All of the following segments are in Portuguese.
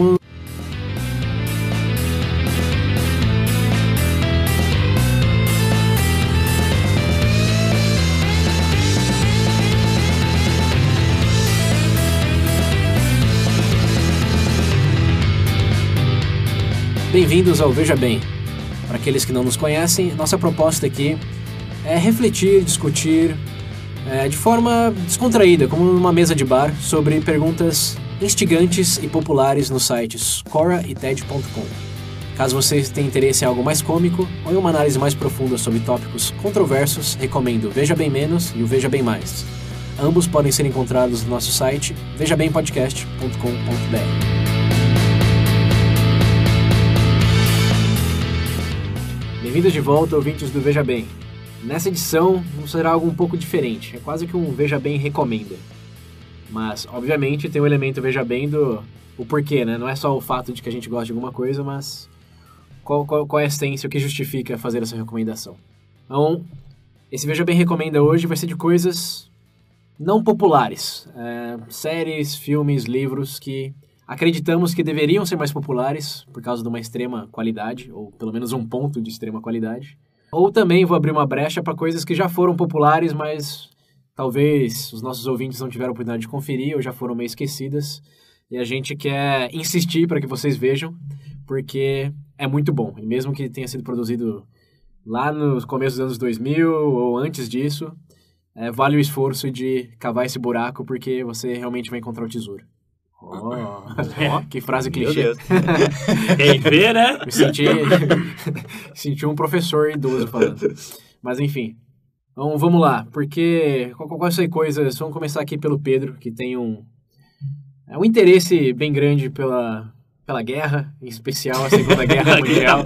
Vamos. Bem-vindos ao Veja Bem. Para aqueles que não nos conhecem, nossa proposta aqui é refletir, discutir é, de forma descontraída, como numa mesa de bar, sobre perguntas instigantes e populares nos sites Cora e TED.com. Caso vocês tenham interesse em algo mais cômico ou em uma análise mais profunda sobre tópicos controversos, recomendo Veja Bem Menos e o Veja Bem Mais. Ambos podem ser encontrados no nosso site vejabempodcast.com.br. Bem-vindos de volta, ouvintes do Veja Bem. Nessa edição, será algo um pouco diferente. É quase que um Veja Bem recomenda. Mas, obviamente, tem o elemento Veja Bem do o porquê, né? Não é só o fato de que a gente gosta de alguma coisa, mas qual, qual, qual é a essência, o que justifica fazer essa recomendação. Então, esse Veja Bem recomenda hoje vai ser de coisas não populares. É, séries, filmes, livros que Acreditamos que deveriam ser mais populares por causa de uma extrema qualidade, ou pelo menos um ponto de extrema qualidade. Ou também vou abrir uma brecha para coisas que já foram populares, mas talvez os nossos ouvintes não tiveram a oportunidade de conferir ou já foram meio esquecidas. E a gente quer insistir para que vocês vejam, porque é muito bom. E mesmo que tenha sido produzido lá nos começos dos anos 2000 ou antes disso, é, vale o esforço de cavar esse buraco, porque você realmente vai encontrar o tesouro. Oh, que frase clichê. Quem vê, né? Me senti, senti um professor idoso falando. Mas enfim. Então vamos lá, porque quais são coisas. Vamos começar aqui pelo Pedro, que tem um, é um interesse bem grande pela, pela guerra, em especial a Segunda Guerra Mundial.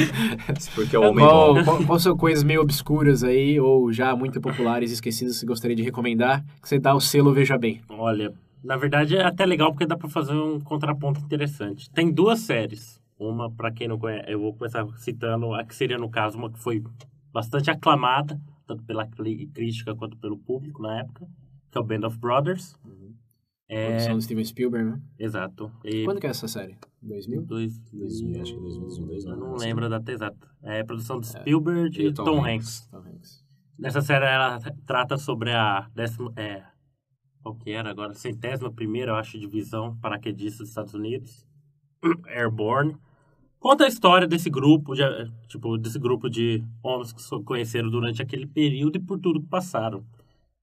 porque é o homem qual, qual, qual, são coisas meio obscuras aí, ou já muito populares e esquecidas que você gostaria de recomendar, que você dá o selo Veja Bem? Olha, na verdade, é até legal porque dá para fazer um contraponto interessante. Tem duas séries. Uma, para quem não conhece, eu vou começar citando a que seria, no caso, uma que foi bastante aclamada, tanto pela crítica quanto pelo público na época, que é o Band of Brothers. Uhum. É... Produção do Steven Spielberg, né? Exato. E... Quando que é essa série? 2000? Dois... 2000, acho que 2002. Eu não lembro a data exata. É produção de é. Spielberg é. e, Tom, Tom Hanks. Hanks. Tom Hanks. Nessa série, ela trata sobre a décima... É, qual que era agora? Centésima primeira, eu acho, divisão paraquedista dos Estados Unidos, Airborne. Conta a história desse grupo, de, tipo, desse grupo de homens que se conheceram durante aquele período e por tudo que passaram.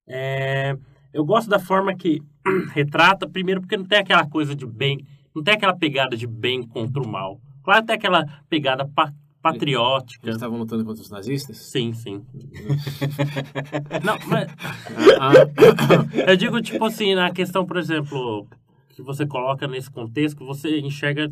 É, eu gosto da forma que retrata, primeiro porque não tem aquela coisa de bem, não tem aquela pegada de bem contra o mal. Claro, tem aquela pegada pa patriótica. Eles estavam lutando contra os nazistas? Sim, sim. Não, mas. eu digo, tipo assim, na questão, por exemplo, que você coloca nesse contexto, você enxerga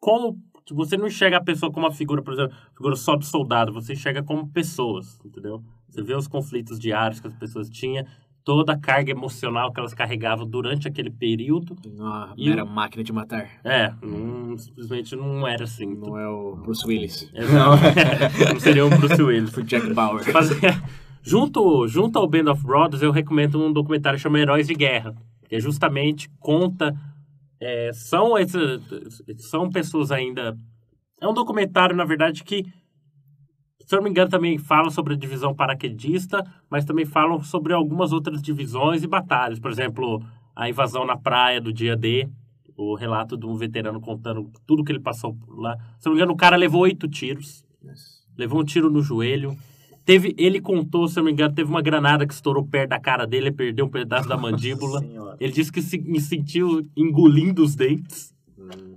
como. Você não enxerga a pessoa como uma figura, por exemplo, figura só de soldado, você enxerga como pessoas, entendeu? Você vê os conflitos diários que as pessoas tinham, toda a carga emocional que elas carregavam durante aquele período. Uma e era máquina de matar. É, não, simplesmente não era assim. Não é o Bruce Willis. Não, não seria o Bruce Willis. Foi Jack Bauer. Mas, junto, junto ao Band of Brothers, eu recomendo um documentário chamado Heróis de Guerra, que justamente conta... É, são, esses, são pessoas ainda... É um documentário, na verdade, que se eu não me engano, também falam sobre a divisão paraquedista, mas também falam sobre algumas outras divisões e batalhas. Por exemplo, a invasão na praia do dia D, o relato de um veterano contando tudo que ele passou lá. Se eu não me engano, o cara levou oito tiros. Levou um tiro no joelho. Teve, ele contou, se eu não me engano, teve uma granada que estourou perto da cara dele, e perdeu um pedaço da mandíbula. ele disse que se, me sentiu engolindo os dentes. Hum.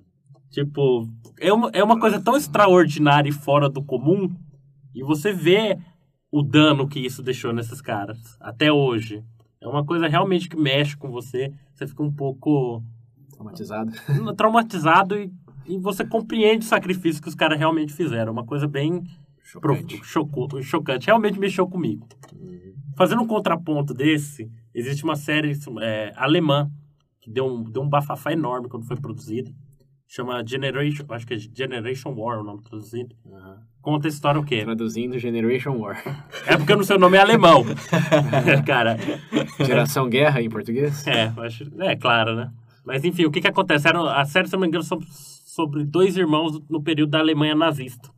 Tipo, é uma, é uma coisa tão extraordinária e fora do comum e você vê o dano que isso deixou nesses caras, até hoje. É uma coisa realmente que mexe com você. Você fica um pouco. Traumatizado. Traumatizado e, e você compreende o sacrifício que os caras realmente fizeram. Uma coisa bem. Chocante. Chocou, chocante. Realmente mexeu comigo. Uhum. Fazendo um contraponto desse, existe uma série é, alemã que deu um, deu um bafafá enorme quando foi produzida. Chama Generation. Acho que é Generation War o nome traduzido. Uhum. Conta a história o quê? Traduzindo Generation War. É porque o seu nome é alemão. Cara. Geração Guerra em português? É, acho, é claro, né? Mas enfim, o que que acontece? Era, a série, se não me engano, são sobre dois irmãos no período da Alemanha nazista.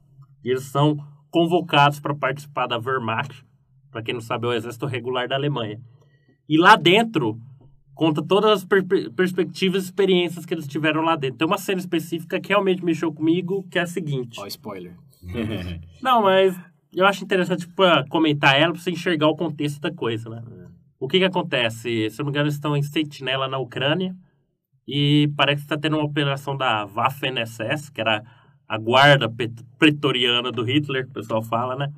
E eles são convocados para participar da Wehrmacht, para quem não sabe, é o exército regular da Alemanha. E lá dentro conta todas as per perspectivas e experiências que eles tiveram lá dentro. Tem uma cena específica que realmente mexeu comigo, que é a seguinte. Ó, spoiler. Não, mas eu acho interessante pra comentar ela para você enxergar o contexto da coisa, né? O que que acontece? Se eu não me engano, eles estão em Sentinela na Ucrânia e parece que está tendo uma operação da Waffen-SS, que era a guarda pretoriana do Hitler, que o pessoal fala, né?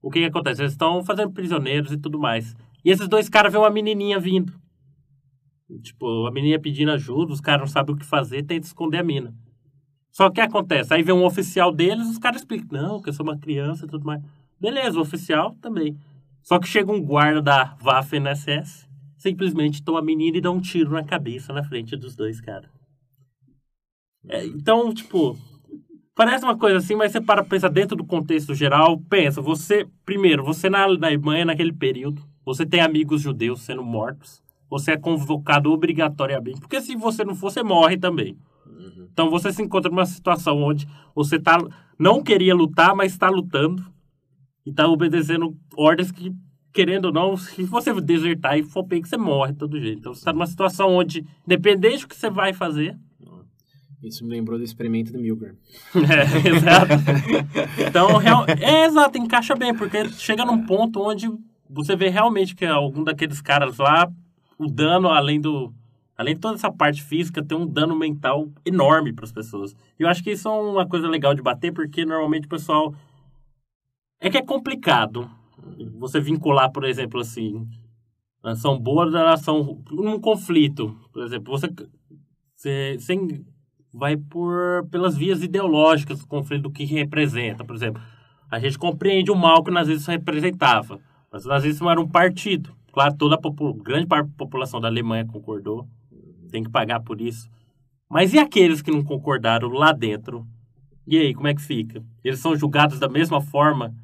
O que que acontece? Eles estão fazendo prisioneiros e tudo mais. E esses dois caras vêem uma menininha vindo. Tipo, a menina pedindo ajuda, os caras não sabem o que fazer, tentam esconder a mina. Só que o que acontece? Aí vem um oficial deles, os caras explicam, não, que eu sou uma criança e tudo mais. Beleza, o oficial também. Só que chega um guarda da Waffen-SS, simplesmente toma a menina e dá um tiro na cabeça na frente dos dois caras. É, então, tipo, parece uma coisa assim, mas você para pensar dentro do contexto geral, pensa, você, primeiro, você na, Alemanha naquele período, você tem amigos judeus sendo mortos, você é convocado obrigatoriamente, porque se você não for, você morre também. Então você se encontra numa situação onde você tá, não queria lutar, mas está lutando e está obedecendo ordens que, querendo ou não, se você desertar e for bem que você morre de todo jeito. Então você está numa situação onde, independente do que você vai fazer, Isso me lembrou do experimento do Milgram. é, exato. Então, real, é exato, encaixa bem, porque chega num ponto onde você vê realmente que algum daqueles caras lá, o dano, além do. Além de toda essa parte física, tem um dano mental enorme para as pessoas. E eu acho que isso é uma coisa legal de bater, porque normalmente o pessoal. É que é complicado você vincular, por exemplo, assim. Ação boa da ação. Num conflito. Por exemplo, você. Você, você vai por pelas vias ideológicas do conflito do que representa. Por exemplo, a gente compreende o mal que o nazismo representava, mas o nazismo era um partido. Claro, toda a grande parte da população da Alemanha concordou, tem que pagar por isso. Mas e aqueles que não concordaram lá dentro? E aí, como é que fica? Eles são julgados da mesma forma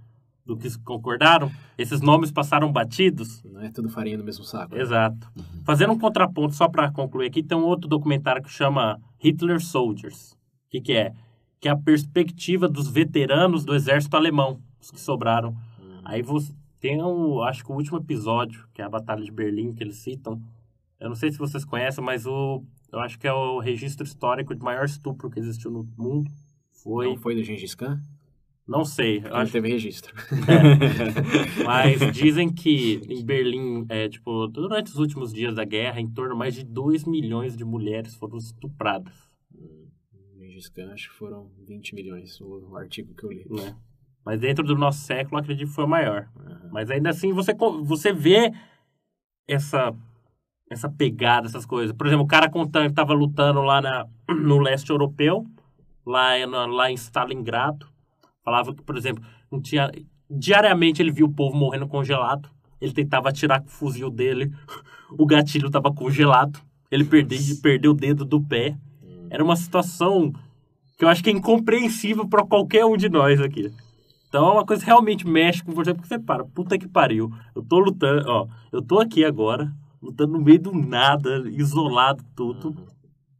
do que concordaram? Esses nomes passaram batidos? Não é tudo farinha no mesmo saco. Exato. Fazendo um contraponto, só para concluir aqui, tem um outro documentário que chama Hitler Soldiers. O que, que é? Que é a perspectiva dos veteranos do exército alemão, os que sobraram. Aí você tem, um, acho que o último episódio, que é a Batalha de Berlim, que eles citam. Eu não sei se vocês conhecem, mas o, eu acho que é o registro histórico de maior estupro que existiu no mundo. Foi. Não foi do Gengis Khan? Não sei. Eu Não acho teve registro. Mas dizem que em Berlim, é, tipo, durante os últimos dias da guerra, em torno de mais de 2 milhões de mulheres foram estupradas. Gengis Khan, acho que foram 20 milhões, o, o artigo que eu li. Né? Mas dentro do nosso século, acredito que foi o maior. Mas ainda assim, você, você vê essa, essa pegada, essas coisas. Por exemplo, o cara contando que estava lutando lá na, no leste europeu, lá, em- lá em Stalingrado. Falava que, por exemplo, não tinha, diariamente ele via o povo morrendo congelado. Ele tentava atirar com o fuzil dele, o gatilho estava congelado. Ele perdeu, perdeu o dedo do pé. Era uma situação que eu acho que é incompreensível para qualquer um de nós aqui. Então é uma coisa que realmente mexe com você, porque você para, puta que pariu. Eu tô lutando, ó, eu tô aqui agora, lutando no meio do nada, isolado tudo.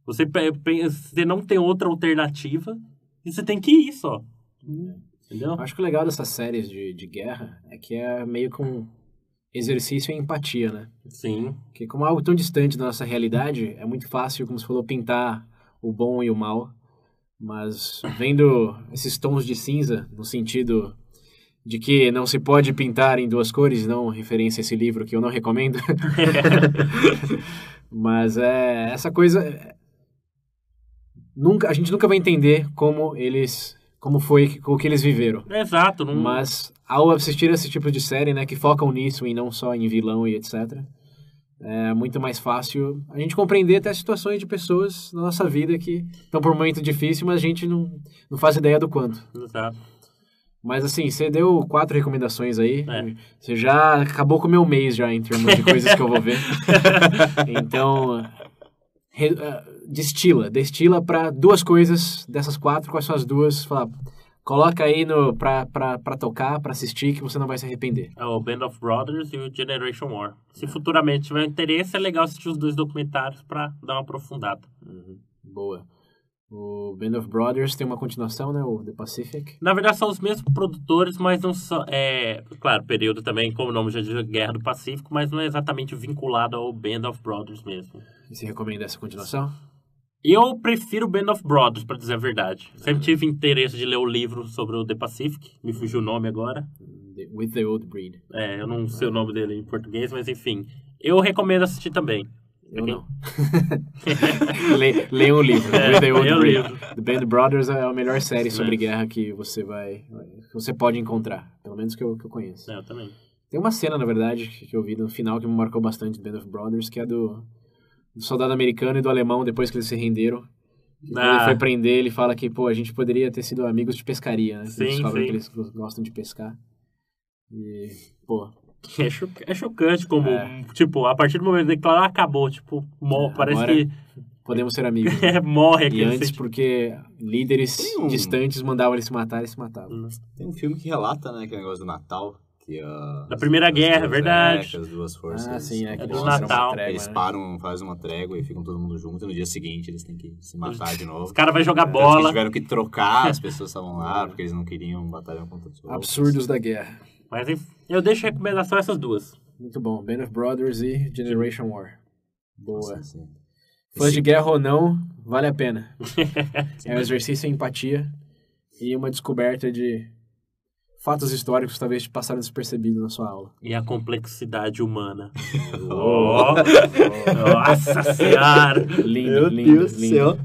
Você, pe- pe- você não tem outra alternativa e você tem que ir só. Entendeu? Eu acho que o legal dessas séries de, de guerra é que é meio que um exercício em empatia, né? Sim, Porque como é algo tão distante da nossa realidade, é muito fácil, como você falou, pintar o bom e o mal. Mas vendo esses tons de cinza, no sentido de que não se pode pintar em duas cores, não referência a esse livro que eu não recomendo. Mas é essa coisa nunca a gente nunca vai entender como eles como foi o que eles viveram. exato. Não, Mas ao assistir esse tipo de série, né, que focam nisso e não só em vilão e etc, é muito mais fácil a gente compreender até situações de pessoas na nossa vida que estão por um momento difícil, mas a gente não, não faz ideia do quanto. Exato. Mas assim, você deu quatro recomendações aí. É. Você já acabou com o meu mês já em termos de coisas que eu vou ver. então, re- ah, destila, destila para duas coisas dessas quatro, quais são as duas? Fala, Coloca aí no, pra, pra, pra tocar, pra assistir, que você não vai se arrepender. É o Band of Brothers e o Generation War. Se futuramente tiver interesse, é legal assistir os dois documentários pra dar uma aprofundada. Boa. O Band of Brothers tem uma continuação, né? O The Pacific. Na verdade, são os mesmos produtores, mas não são. É, claro, período também, como o nome já diz, Guerra do Pacífico, mas não é exatamente vinculado ao Band of Brothers mesmo. E você recomenda essa continuação? Eu prefiro Band of Brothers, pra dizer a verdade. Sempre tive interesse de ler o livro sobre o The Pacific, me fugiu o nome agora. The- With the Old Breed. É, eu não sei o nome dele em português, mas enfim. Eu recomendo assistir também. Eu não. Le, leiam o livro. É, With the Old Breed. livro. The Band Brothers é a melhor série sobre É. guerra que você vai. que você pode encontrar. Pelo menos que eu, que eu conheço. É, eu também. Tem uma cena, na verdade, que que eu vi no final que me marcou bastante do Band of Brothers, que é do, do soldado americano e do alemão depois que eles se renderam. E Quando Ah. ele foi prender, ele fala que, pô, a gente poderia ter sido amigos de pescaria, né? Sim, eles falam sim. que eles gostam de pescar. E, pô, É, cho- é chocante como, É. tipo, a partir do momento que declarar, acabou. Tipo, mo- É, parece que podemos ser amigos. né? é, morre E aquele antes, porque líderes um- distantes mandavam eles se matar, eles se matavam. Tem um filme que relata, né, aquele negócio do Natal. Que, ah, Da Primeira as Guerra, duas- verdade. É, as duas forças. Ah, sim, é que É eles do Natal. uma trégua, Eles né? param, fazem uma trégua e ficam todo mundo junto. E no dia seguinte eles têm que se matar de novo. Os caras vão jogar bola. tiveram que trocar, as pessoas estavam lá, porque eles não queriam batalhar contra os outros. Absurdos da guerra. Mas eu deixo a recomendação essas duas. Muito bom. Band of Brothers e Generation War. Boa. Nossa. Fã de guerra ou não, vale a pena. é um exercício em empatia e uma descoberta de fatos históricos talvez passaram despercebidos na sua aula. E a complexidade humana. Oh, nossa senhora! Lindo, lindo, lindo.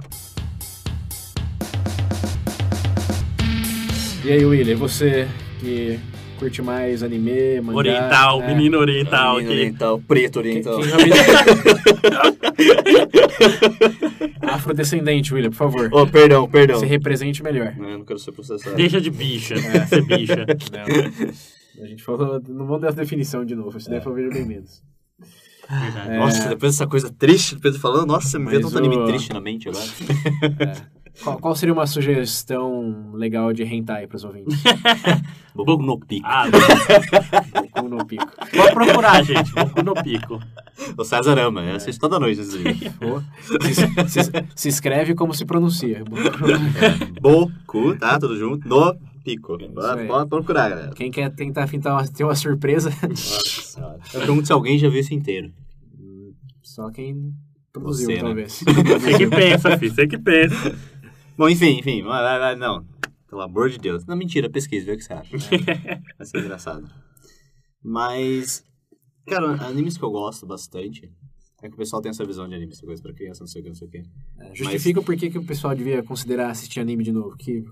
E aí, William, você que curte mais anime, mangá... Oriental, é, menino oriental Menino aqui. oriental, preto oriental. quem realmente- Afrodescendente, William, por favor. Oh, perdão, perdão. Se represente melhor. Não, eu não quero ser processado. Deixa de bicha, ser bicha. Não, a gente falou, não vamos dar essa definição de novo, isso daí foi veja bem menos. Verdade. Nossa, depois dessa coisa triste, do Pedro falando, nossa, me veio tanto o- anime triste na mente agora. Qual, qual seria uma sugestão legal de hentai para os ouvintes? Boku no Pico. Ah, Boku no pico. pode procurar, gente. Boku no pico. O César ama, eu assisto toda noite esse vídeo. Se, se- se escreve como se pronuncia. Boku, tá? Tudo junto. No Pico. Pode, pode procurar, galera. Quem quer tentar tentar uma- ter uma surpresa, Nossa senhora. Eu pergunto se alguém já viu isso inteiro. só quem produziu, Você, né? talvez. Você que pensa, filho. Você que pensa. Bom, enfim, enfim. Vai, vai, vai, não. Pelo amor de Deus. Não, mentira, pesquisa, vê o que você acha. Vai ser engraçado. Mas, cara, animes que eu gosto bastante é que o pessoal tem essa visão de anime, essa coisa pra criança, não sei o que, não sei o que. É, Justifica por que que o pessoal devia considerar assistir anime de novo. Que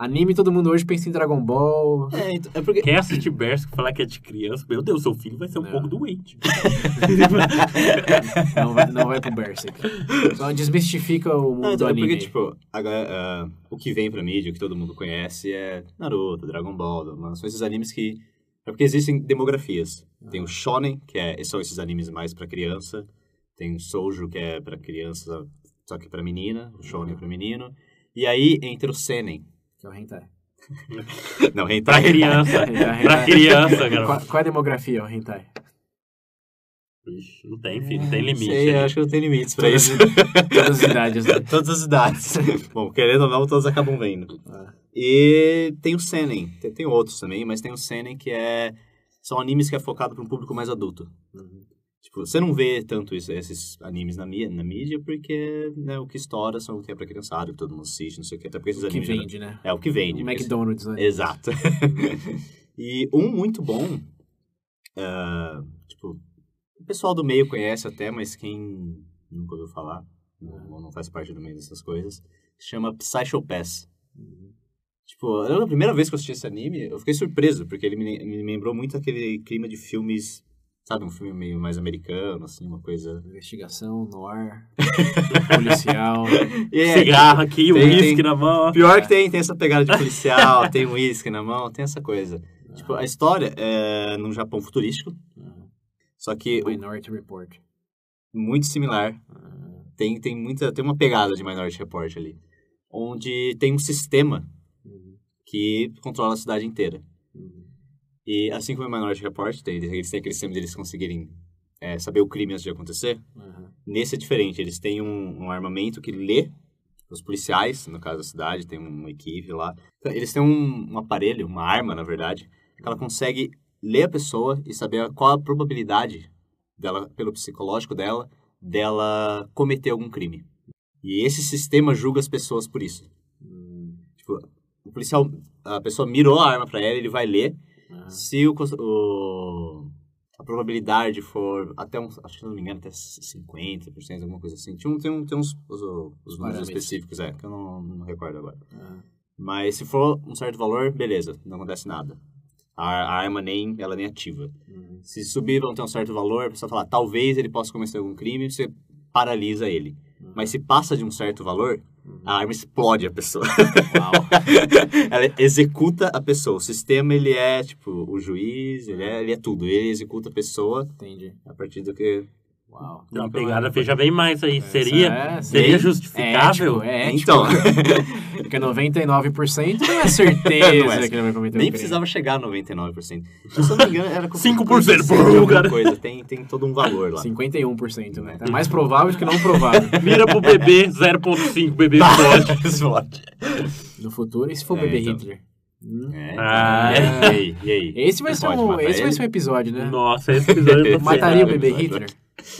anime todo mundo hoje pensa em Dragon Ball. É, então, é porque... Quem assiste Berserk e falar que é de criança, meu Deus, seu filho vai ser um Não. pouco doente. Não vai, não vai pro Berserk. Só desmistifica o mundo Não, do então, é anime. porque, tipo, agora, ah, o que vem pra mídia, o que todo mundo conhece é Naruto, Dragon Ball, mas são esses animes que... É porque existem demografias. Tem o Shonen, que é, são esses animes mais pra criança. Tem o Shoujo, que é pra criança, só que pra menina. O Shonen é pra menino. E aí, entra o Senen. Que é o hentai. Não, Pra hentai. criança. Hentai. pra criança, cara. Qual, qual é a demografia, o hentai? Ixi, Não tem, filho. Não tem limite. Sei, eu né? acho que não tem limites pra Todas, isso. todas as idades. Né? Todas as idades. Bom, querendo ou não, todos acabam vendo. Ah. E tem o Senen. Tem, tem outros também, mas tem o Senen que é... São animes que é focado para um público mais adulto. Tipo, você não vê tanto isso- esses animes na, na mídia porque né, o que estoura são o que é pra criançada, que todo mundo assiste, não sei o que. Até porque esses O que animes... vende, né? É, o que vende. O porque- McDonald's, né? Exato. e um muito bom, ah, tipo, o pessoal do meio conhece até, mas quem nunca ouviu falar, não, não faz parte do meio dessas coisas, chama Psychopass. Tipo, eu- a primeira vez que eu assisti esse anime, eu fiquei surpreso, porque ele me, me lembrou muito aquele clima de filmes, sabe, um filme meio mais americano, assim, uma coisa... Investigação, noir, policial. E é, Cigarro aqui, o Tem- uísque tem- na mão. Pior que tem, tem essa pegada de policial, tem um uísque na mão, tem essa coisa. Tipo, a história é num Japão futurístico, só que o- Minority Report. muito similar. Tem, tem, muita, tem uma pegada de Minority Report ali. Onde tem um sistema que controla a cidade inteira. E assim como o Minority Report, tem, eles têm aquele sistema deles conseguirem é, saber o crime antes de acontecer. Uhum. Nesse é diferente, eles têm um, um armamento que lê os policiais, no caso da cidade, tem uma equipe lá. Então, eles têm um, um aparelho, uma arma, na verdade, que ela consegue ler a pessoa e saber qual a probabilidade dela, pelo psicológico dela, dela cometer algum crime. E esse sistema julga as pessoas por isso. Tipo, o policial, a pessoa mirou a arma pra ela, ele vai ler. Uhum. Se o, o- a probabilidade for até uns, acho que não me engano, até 50%, alguma coisa assim. Tinha um, tem, um, tem uns os, os números específicos, é, que eu não, não recordo agora. Uhum. Mas se for um certo valor, beleza, não acontece nada. A, a arma nem, ela nem ativa. Uhum. Se subir ter um certo valor, a pessoa fala, talvez ele possa cometer algum crime, você paralisa ele. Mas se passa de um certo valor, a arma explode a pessoa. Uau. Ela executa a pessoa. O sistema, ele é, tipo, o juiz, ele é, ele é tudo. Ele executa a pessoa Entendi. a partir do que... Uau. Uma pegada, veja bem mais aí. seria, é, seria bem justificável? É ético, Então, é ético. Porque 99% não é certeza Não é. que ele vai cometer um nem crime. precisava chegar a 99%. Se eu não me engano, era... com 5%, 50% de pô, alguma cara. coisa. Tem, tem todo um valor lá. 51%, né? É mais provável do que não provável. Mira pro bebê, 0.5, bebê explode. Explode. No futuro, e se for o É, bebê então. Hitler? Hum. É, Ah, e aí? E aí? Esse vai ser um, vai ser um episódio, né? Nossa, esse episódio Mataria o bebê Hitler?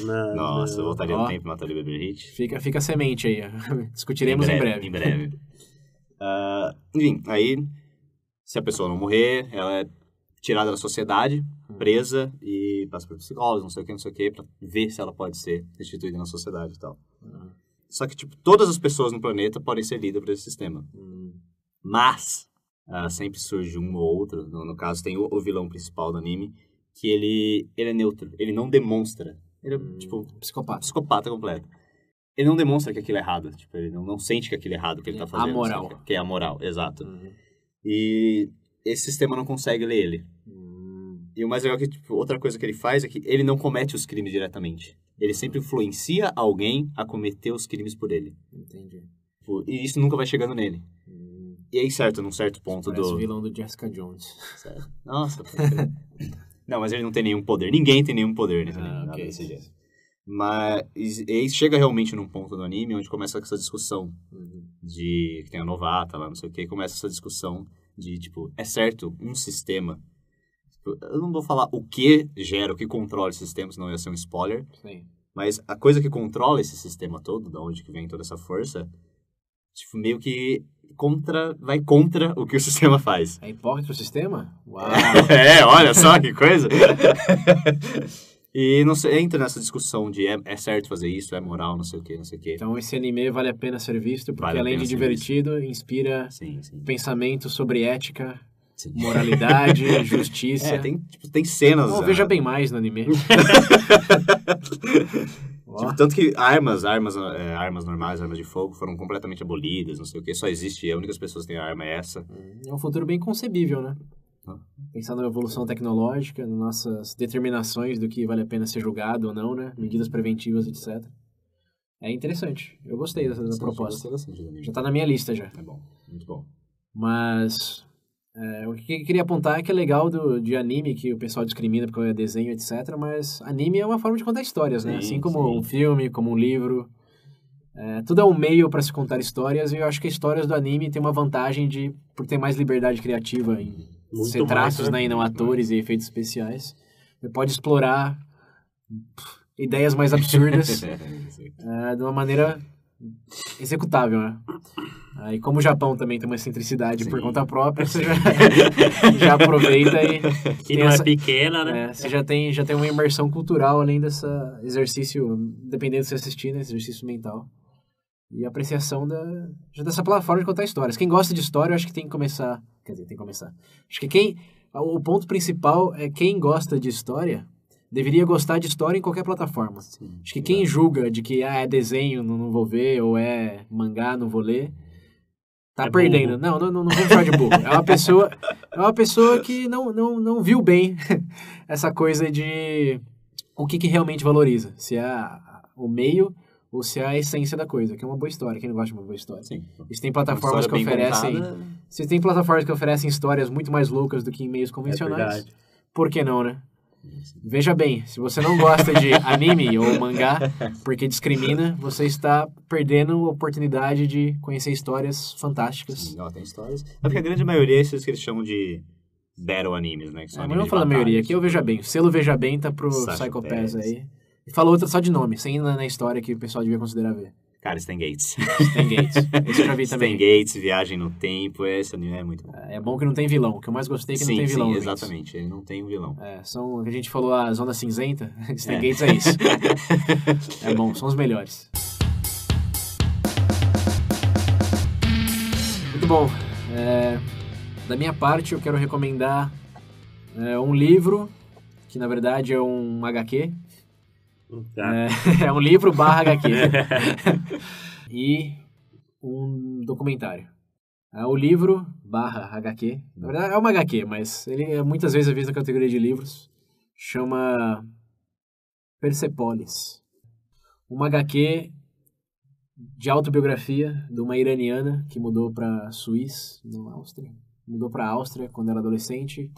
Não, Nossa, eu não. voltaria no tempo e mataria o bebê Hit. Fica, fica a semente aí. ó. Discutiremos em breve. Em breve. Ah, enfim, aí, se a pessoa não morrer, ela é tirada da sociedade, presa e passa por psicólogos, não sei o que, não sei o que, pra ver se ela pode ser restituída na sociedade e tal. Uhum. Só que, tipo, todas as pessoas no planeta podem ser lidas por esse sistema. Hum. Mas, ah, sempre surge um ou outro, no, no caso tem o, o vilão principal do anime, que ele, ele é neutro, ele não demonstra. Ele é, Hum. tipo, Psicopata. psicopata completo. Ele não demonstra que aquilo é errado. Tipo, ele não, não sente que aquilo é errado que ele tá fazendo. Amoral. sabe? Que é amoral, exato. Uhum. E esse sistema não consegue ler ele. Hum. E o mais legal é que, tipo, outra coisa que ele faz é que ele não comete os crimes diretamente. Ele sempre influencia alguém a cometer os crimes por ele. Entendi. Tipo, E isso nunca vai chegando nele. Hum. E aí, certo, num certo ponto Parece o do... vilão do Jessica Jones. Sério. Nossa. Não, mas ele não tem nenhum poder. Ninguém tem nenhum poder anime, Ah, nada desse jeito. Mas e aí chega realmente num ponto do anime onde começa essa discussão Uhum. de que tem a novata lá, não sei o que, começa essa discussão de, tipo, é certo um sistema. Tipo, Eu não vou falar o que gera, o que controla esse sistema, senão ia ser um spoiler. Sim. Mas a coisa que controla esse sistema todo, da onde que vem toda essa força, tipo, meio que contra, vai contra o que o sistema faz. É hipócrita o sistema? Uau. é, olha só que coisa. e não sei, entra nessa discussão de é, é certo fazer isso, é moral, não sei o que, não sei o que. Então esse anime vale a pena ser visto, porque Vale além de divertido, inspira Sim, sim. pensamento sobre ética, sim. moralidade, justiça. É, tem, tipo, tem cenas. Ah, veja bem mais no anime. Tipo, tanto que armas, armas, é, armas normais, armas de fogo foram completamente abolidas, não sei o que, só existe, a única pessoa que tem arma é essa. é um futuro bem concebível, né? Ah. Pensando na evolução tecnológica, nas nossas determinações do que vale a pena ser julgado ou não, né? Medidas preventivas, etc. É interessante. Eu gostei dessa, dessa proposta. Gostei bastante. Já tá na minha lista já. É bom, muito bom. Mas é, o que eu queria apontar é que é legal do, de anime, que o pessoal discrimina porque é desenho, etc. Mas anime é uma forma de contar histórias, né? Sim, Assim como sim. um filme, como um livro. É, tudo é um meio para se contar histórias e eu acho que as histórias do anime têm uma vantagem de, por ter mais liberdade criativa em Muito ser mais, traços né? né, e não atores e efeitos especiais. Você pode explorar pff, ideias mais absurdas é, de uma maneira executável, né? Aí, como o Japão também tem uma excentricidade por Sim. conta própria, você já, já aproveita e Que não essa- é pequena, né? é, você já tem, já tem uma imersão cultural além desse exercício, dependendo de você assistir, né? Exercício mental. E apreciação da, dessa plataforma de contar histórias. Quem gosta de história, eu acho que tem que começar. Quer dizer, tem que começar. Acho que quem. O ponto principal é quem gosta de história deveria gostar de história em qualquer plataforma. Sim, Acho que quem julga de que ah, é desenho, não, não vou ver, ou é mangá, não vou ler, tá É perdendo. Não, não, não, não vamos chamar de burro. É uma pessoa, é uma pessoa que não, não, não viu bem essa coisa de o que, que realmente valoriza. Se é o meio ou se é a essência da coisa, que é uma boa história. Quem não gosta de uma boa história? Sim. Eles têm plataformas que oferecem. contada. Se tem plataformas que oferecem histórias muito mais loucas do que em meios É convencionais, verdade. por que não, né? Veja bem, se você não gosta de anime ou mangá, porque discrimina, você está perdendo a oportunidade de conhecer histórias fantásticas. Sim, ó, tem histórias. É porque a grande maioria é esses que eles chamam de battle animes, né? Que É, são mas animes não de falar a maioria, aqui eu Veja Bem. O selo Veja Bem tá pro Psycho Pass Pass. aí. E fala outra só de nome, sem ir na, na história que o pessoal devia considerar ver. Cara, Stan Gates. Tem Gates. Esse eu já vi Stan também. Gates, Viagem no Tempo, esse anime é muito bom. É bom que não tem vilão. O que eu mais gostei é que sim, não tem vilão. sim, exatamente. Ele não tem um vilão. É, são, a gente falou a Zona Cinzenta, Stan É. Gates é isso. é bom, são os melhores. Muito bom. É, da minha parte, eu quero recomendar é, um livro, que na verdade é um HQ. Tá. É, é um livro barra HQ. e um documentário. É o livro barra HQ. Na verdade, é uma HQ, mas ele é muitas vezes é visto na categoria de livros. Chama Persepolis. Uma HQ de autobiografia de uma iraniana que mudou para Suíça, não Áustria. Mudou para Áustria quando era adolescente.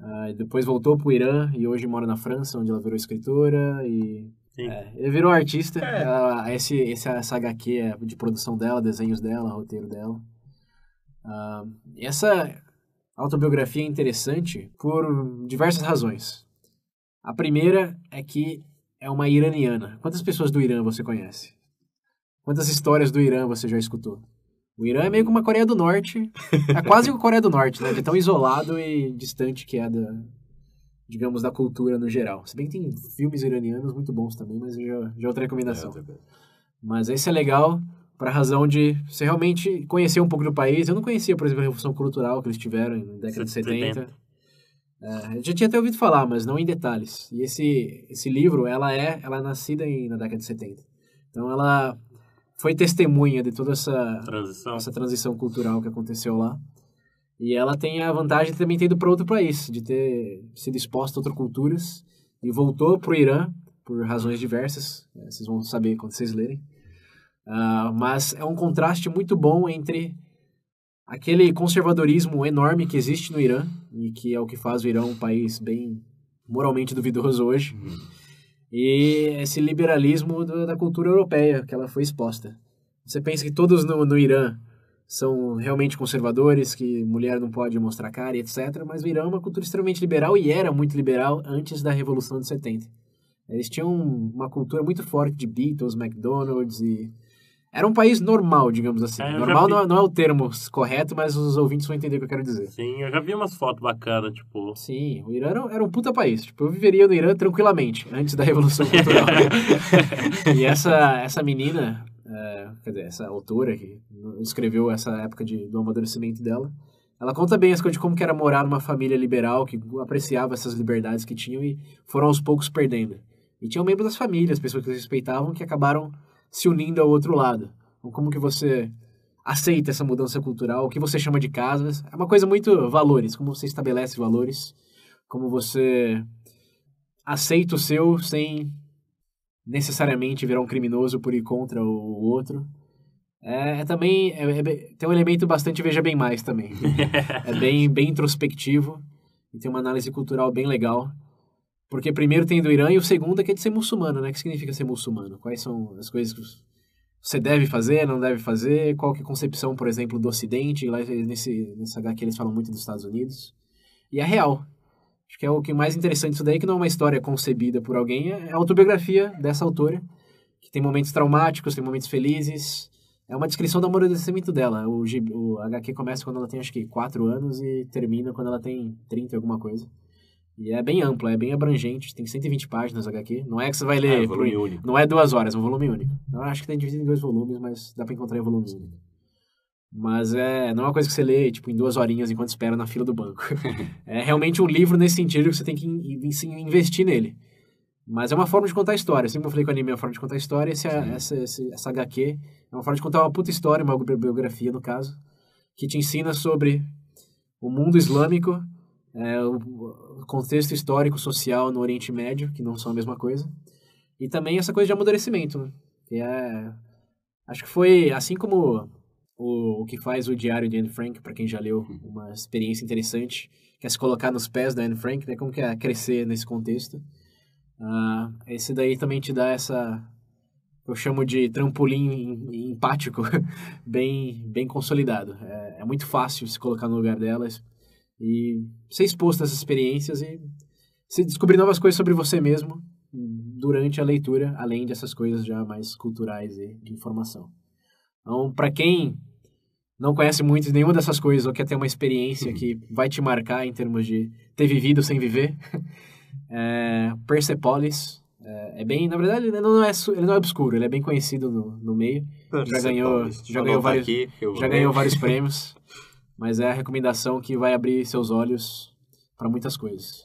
Ah, depois voltou para o Irã e hoje mora na França, onde ela virou escritora e é, ele virou artista. Ela- esse, esse, essa HQ é de produção dela, desenhos dela, roteiro dela. Ah, essa autobiografia é interessante por diversas razões. A primeira é que é uma iraniana. Quantas pessoas do Irã você conhece? Quantas histórias do Irã você já escutou? O Irã é meio como a Coreia do Norte. É quase a Coreia do Norte, né? De tão isolado e distante que é da, digamos, da cultura no geral. Se bem que tem filmes iranianos muito bons também, mas já, já é outra recomendação. coisa. Mas esse é legal para razão de você realmente conhecer um pouco do país. Eu não conhecia, por exemplo, a Revolução Cultural que eles tiveram na década de 70. 70. É, eu já tinha até ouvido falar, mas não em detalhes. E esse, esse livro, ela é, ela é nascida em, na década de 70. Então ela foi testemunha de toda essa, Transição. essa transição cultural que aconteceu lá. E ela tem a vantagem de também ter ido para outro país, de ter sido exposta a outras culturas. E voltou para o Irã, por razões diversas. eh, Vocês vão saber quando vocês lerem. Ah, mas é um contraste muito bom entre aquele conservadorismo enorme que existe no Irã, e que é o que faz o Irã um país bem moralmente duvidoso hoje, e esse liberalismo do- da cultura europeia que ela foi exposta. Você pensa que todos no, no Irã são realmente conservadores, que mulher não pode mostrar cara e etc. Mas o Irã é uma cultura extremamente liberal e era muito liberal antes da Revolução de 70. Eles tinham uma cultura muito forte de Beatles, McDonald's e... Era um país normal, digamos assim. É, normal não, é- não é o termo correto, mas os ouvintes vão entender o que eu quero dizer. Sim, eu já vi umas fotos bacanas, tipo. Sim, o Irã era, era um puta país. Tipo, eu viveria no Irã tranquilamente, antes da Revolução Cultural. e essa, essa menina, é, quer dizer, essa autora que escreveu essa época de, do amadurecimento dela, ela conta bem as coisas de como que era morar numa família liberal que apreciava essas liberdades que tinham e foram aos poucos perdendo. E tinham membros das famílias, pessoas que respeitavam, que acabaram se unindo ao outro lado. Então, como que você aceita essa mudança cultural, o que você chama de casas. É uma coisa muito valores, como você estabelece valores, como você aceita o seu sem necessariamente virar um criminoso por ir contra o outro. É, é também é- é tem um elemento bastante veja bem mais também. é bem bem introspectivo e tem uma análise cultural bem legal. Porque primeiro tem do Irã e o segundo é que é de ser muçulmano, né? O que significa ser muçulmano? Quais são as coisas que você deve fazer, não deve fazer? Qual que é a concepção, por exemplo, do Ocidente? Lá nesse, nesse HQ eles falam muito dos Estados Unidos. E é real. Acho que é o que mais interessante disso daí, que não é uma história concebida por alguém, é a autobiografia dessa autora, que tem momentos traumáticos, tem momentos felizes. É uma descrição do amadurecimento dela. O, o HQ começa quando ela tem, acho que, 4 anos e termina quando ela tem 30 e alguma coisa. E é bem ampla, é bem abrangente, tem 120 páginas HQ. Não é que você vai ler... É, volume por- único. Não é duas horas, é um volume único. Eu acho que tem dividido em dois volumes, mas dá pra encontrar em volume único. Mas é, não é uma coisa que você lê, tipo, em duas horinhas enquanto espera na fila do banco. é realmente um livro nesse sentido que você tem que in- in- investir nele. Mas é uma forma de contar história. Assim como eu falei com o anime é uma forma de contar história, esse, essa, esse- essa HQ é uma forma de contar uma puta história, uma bi- biografia, no caso, que te ensina sobre o mundo islâmico, é, o contexto histórico, social no Oriente Médio, que não são a mesma coisa, e também essa coisa de amadurecimento. né? Que é... Acho que foi, assim como o, o que faz o Diário de Anne Frank, para quem já leu, uma experiência interessante, que é se colocar nos pés da Anne Frank, né? Como que é crescer nesse contexto. Ah, esse daí também te dá essa... Eu chamo de trampolim em- empático, bem, bem consolidado. É, é muito fácil se colocar no lugar delas e ser exposto a essas experiências e se descobrir novas coisas sobre você mesmo durante a leitura, além dessas coisas já mais culturais e de informação. Então, para quem não conhece muito de nenhuma dessas coisas ou quer ter uma experiência que vai te marcar em termos de ter vivido sem viver, é, Persepolis é, é bem, na verdade, ele não é, ele não é obscuro, ele é bem conhecido no, no meio, já ganhou, já ganhou vários, aqui, já ganhou vários prêmios, mas é a recomendação que vai abrir seus olhos para muitas coisas.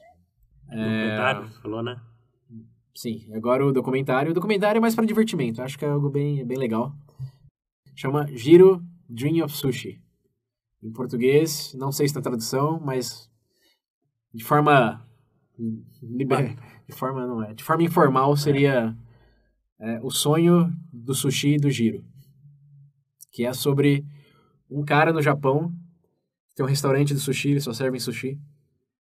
É, Documentário, você falou, né? Sim, agora o documentário. O documentário é mais para divertimento, acho que é algo bem, bem legal. Chama Giro Dream of Sushi. Em português, não sei se tem tradução, mas de forma liber... de forma não é, de forma informal seria é, o sonho do sushi e do giro, que é sobre um cara no Japão tem um restaurante de sushi, ele só serve sushi.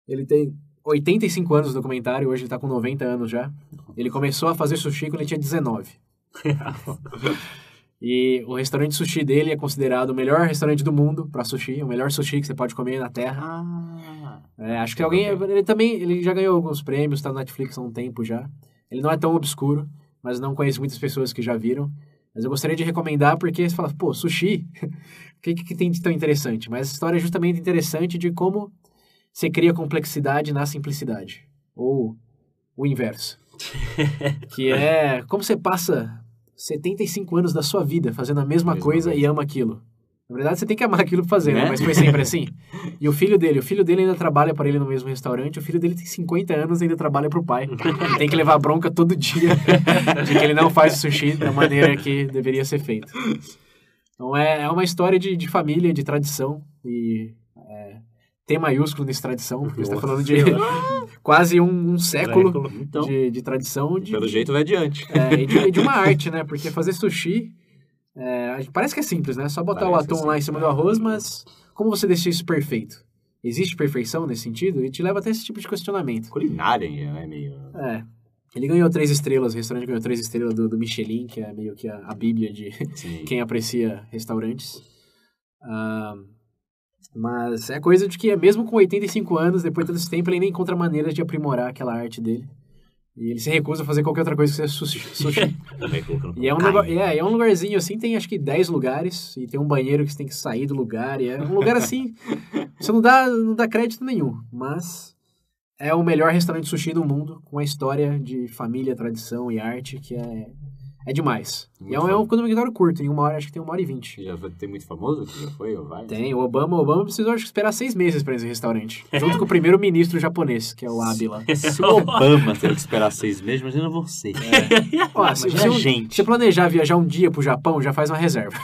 Ele tem 85 anos no documentário, hoje ele tá com 90 anos já. Ele começou a fazer sushi quando ele tinha 19. E o restaurante de sushi dele é considerado o melhor restaurante do mundo para sushi, o melhor sushi que você pode comer na Terra. Ah, É, acho que alguém. Ele também. Ele já ganhou alguns prêmios, tá no Netflix há um tempo já. Ele não é tão obscuro, mas não conheço muitas pessoas que já viram. Mas eu gostaria de recomendar porque você fala, pô, sushi, o que, que tem de tão interessante? Mas a história é justamente interessante de como você cria complexidade na simplicidade. Ou o inverso. que é como você passa 75 anos da sua vida fazendo a mesma, Mesma coisa, coisa. e ama aquilo. Na verdade, você tem que amar aquilo pra fazer, né? Né? Mas foi sempre assim. E o filho dele, o filho dele ainda trabalha para ele no mesmo restaurante, o filho dele tem 50 anos e ainda trabalha pro pai. Ele tem que levar bronca todo dia de que ele não faz o sushi da maneira que deveria ser feito. Então é, é uma história de, de família, de tradição e é, T maiúsculo nesse tradição, porque você Nossa falando de quase um, um século Século. então, de, de tradição de, pelo jeito vai adiante. é, e de, de uma arte, né? Porque fazer sushi é, parece que é simples, né? Só botar o Parece atum lá em cima do arroz, mas como você deixa isso perfeito? Existe perfeição nesse sentido? E te leva até esse tipo de questionamento. Culinária, né? Meio... É. Ele ganhou três estrelas, o restaurante ganhou três estrelas do, do Michelin, que é meio que a, a bíblia de quem aprecia restaurantes. Ah, mas é coisa de que, mesmo com 85 anos, depois de todo esse tempo, ele ainda encontra maneiras de aprimorar aquela arte dele. E ele se recusa a fazer qualquer outra coisa que seja sushi. sushi. E é um, negócio, é, é um lugarzinho assim, tem acho que 10 lugares, e tem um banheiro que você tem que sair do lugar, e é um lugar assim, você não dá, não dá crédito nenhum, mas é o melhor restaurante de sushi do mundo, com a história de família, tradição e arte, que é, é demais. E é um, é um documentário curto, em uma hora, acho que tem uma hora e vinte. Já vai ter muito famoso que já foi ou vai? Tem, o Obama, o Obama precisou acho que esperar seis meses para esse restaurante, junto com o primeiro ministro japonês, que é o Abe lá. Se o Obama teve que esperar seis meses, imagina você. Ó, se, Imagina se a um- gente. se você planejar viajar um dia pro Japão, já faz uma reserva.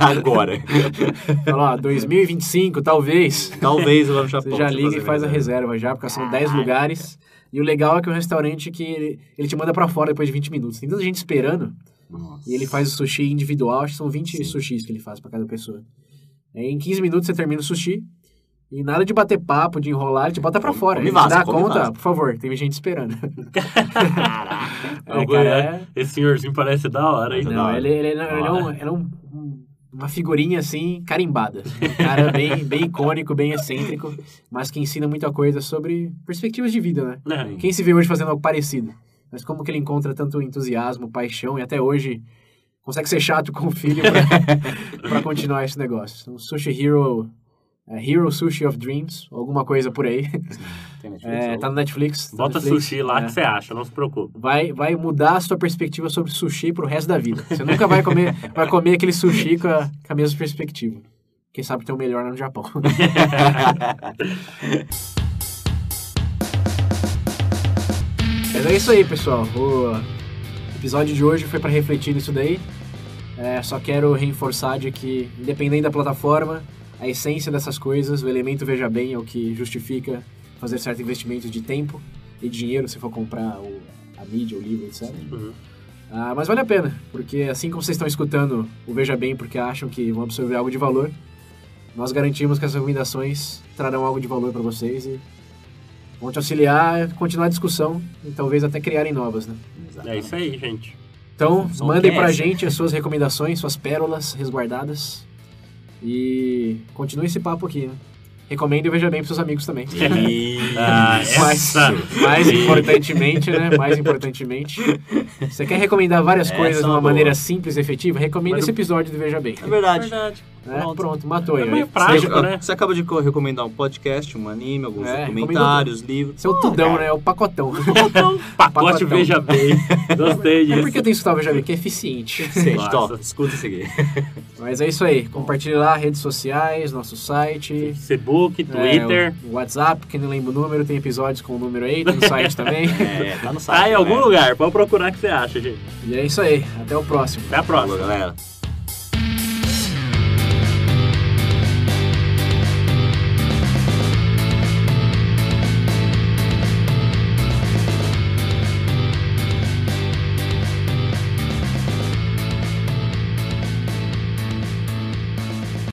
Agora. Fala, ó, 2025, talvez. Talvez lá no Japão. Você já eu liga e faz a minha reserva já, porque são 10 lugares. E o legal é que é um restaurante que ele, ele te manda pra fora depois de 20 minutos. Tem tanta gente esperando Nossa. e ele faz o sushi individual, acho que são 20 sushis que ele faz pra cada pessoa. Em 15 minutos você termina o sushi e nada de bater papo, de enrolar, ele te bota pra Come- fora. ele te dá come conta, vaza. por favor, tem gente esperando. É, Ô, cara, é, é- Esse senhorzinho parece da hora, hein? Não, hora. ele, ele, ele, é, um, ele é um- uma figurinha assim, carimbada. Um cara bem, bem icônico, bem excêntrico, mas que ensina muita coisa sobre perspectivas de vida, né? É. Quem se vê hoje fazendo algo parecido? Mas como que ele encontra tanto entusiasmo, paixão e até hoje consegue ser chato com o filho pra, pra continuar esse negócio. Então, Sushi Hero, é, Hero Sushi of Dreams, alguma coisa por aí. Tem Netflix, É, tá no Netflix. tá Bota Netflix, sushi lá é. que você acha, não se preocupe. Vai, vai mudar a sua perspectiva sobre sushi pro resto da vida. Você nunca vai comer, vai comer aquele sushi com a, com a mesma perspectiva. Quem sabe tem o melhor lá no Japão. Mas é isso aí, pessoal. O episódio de hoje foi para refletir nisso daí. É, só quero reforçar de que, independente da plataforma, a essência dessas coisas, o elemento veja bem é o que justifica fazer certo investimento de tempo e dinheiro se for comprar o- a mídia, o livro, etc. Uhum. Ah, mas vale a pena, porque assim como vocês estão escutando o Veja Bem porque acham que vão absorver algo de valor, nós garantimos que as recomendações trarão algo de valor para vocês e vão te auxiliar a continuar a discussão e talvez até criarem novas, né? É isso aí, gente. Então, mandem pra cast. gente as suas recomendações, suas pérolas resguardadas e continue esse papo aqui, né? Recomende e veja bem pros seus amigos também. E... Ah, Mas, mais importantemente, né? Mais importantemente, você quer recomendar várias Essa coisas é de uma boa. maneira simples e efetiva? Recomenda Mas esse episódio do Veja Bem. É verdade. Verdade. Né? pronto. Pronto, matou aí. É meio ó. prático, Você, né? você acaba de co- recomendar um podcast, um anime, alguns É, documentários, livros. É o tudão, né? É o pacotão. Pacote Pacotão. Veja Bem. Gostei É disso. porque eu tenho que escutar o Veja Bem, que é eficiente. Nossa. top, escuta isso aqui. Mas é isso aí. Compartilhe lá, redes sociais, nosso site. Facebook, Twitter. É, o WhatsApp, que não lembro o número, tem episódios com o número aí, tem no site também. É, tá no site. Tá em algum lugar. Pode procurar que você acha, gente. E é isso aí. Até o próximo. Até a próxima. Falou, galera.